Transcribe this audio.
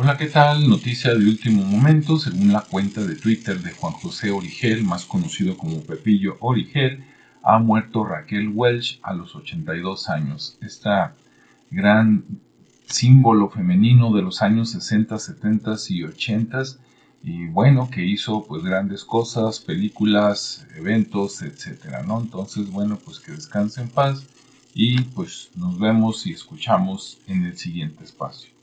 Hola, ¿qué tal? Noticia de último momento, según la cuenta de Twitter de Juan José Origel, más conocido como Pepillo Origel, ha muerto Raquel Welch a los 82 años. Esta gran símbolo femenino de los años 60, 70 y 80 y bueno, que hizo pues grandes cosas, películas, eventos, etcétera, ¿no? Entonces, bueno, pues que descanse en paz y pues nos vemos y escuchamos en el siguiente espacio.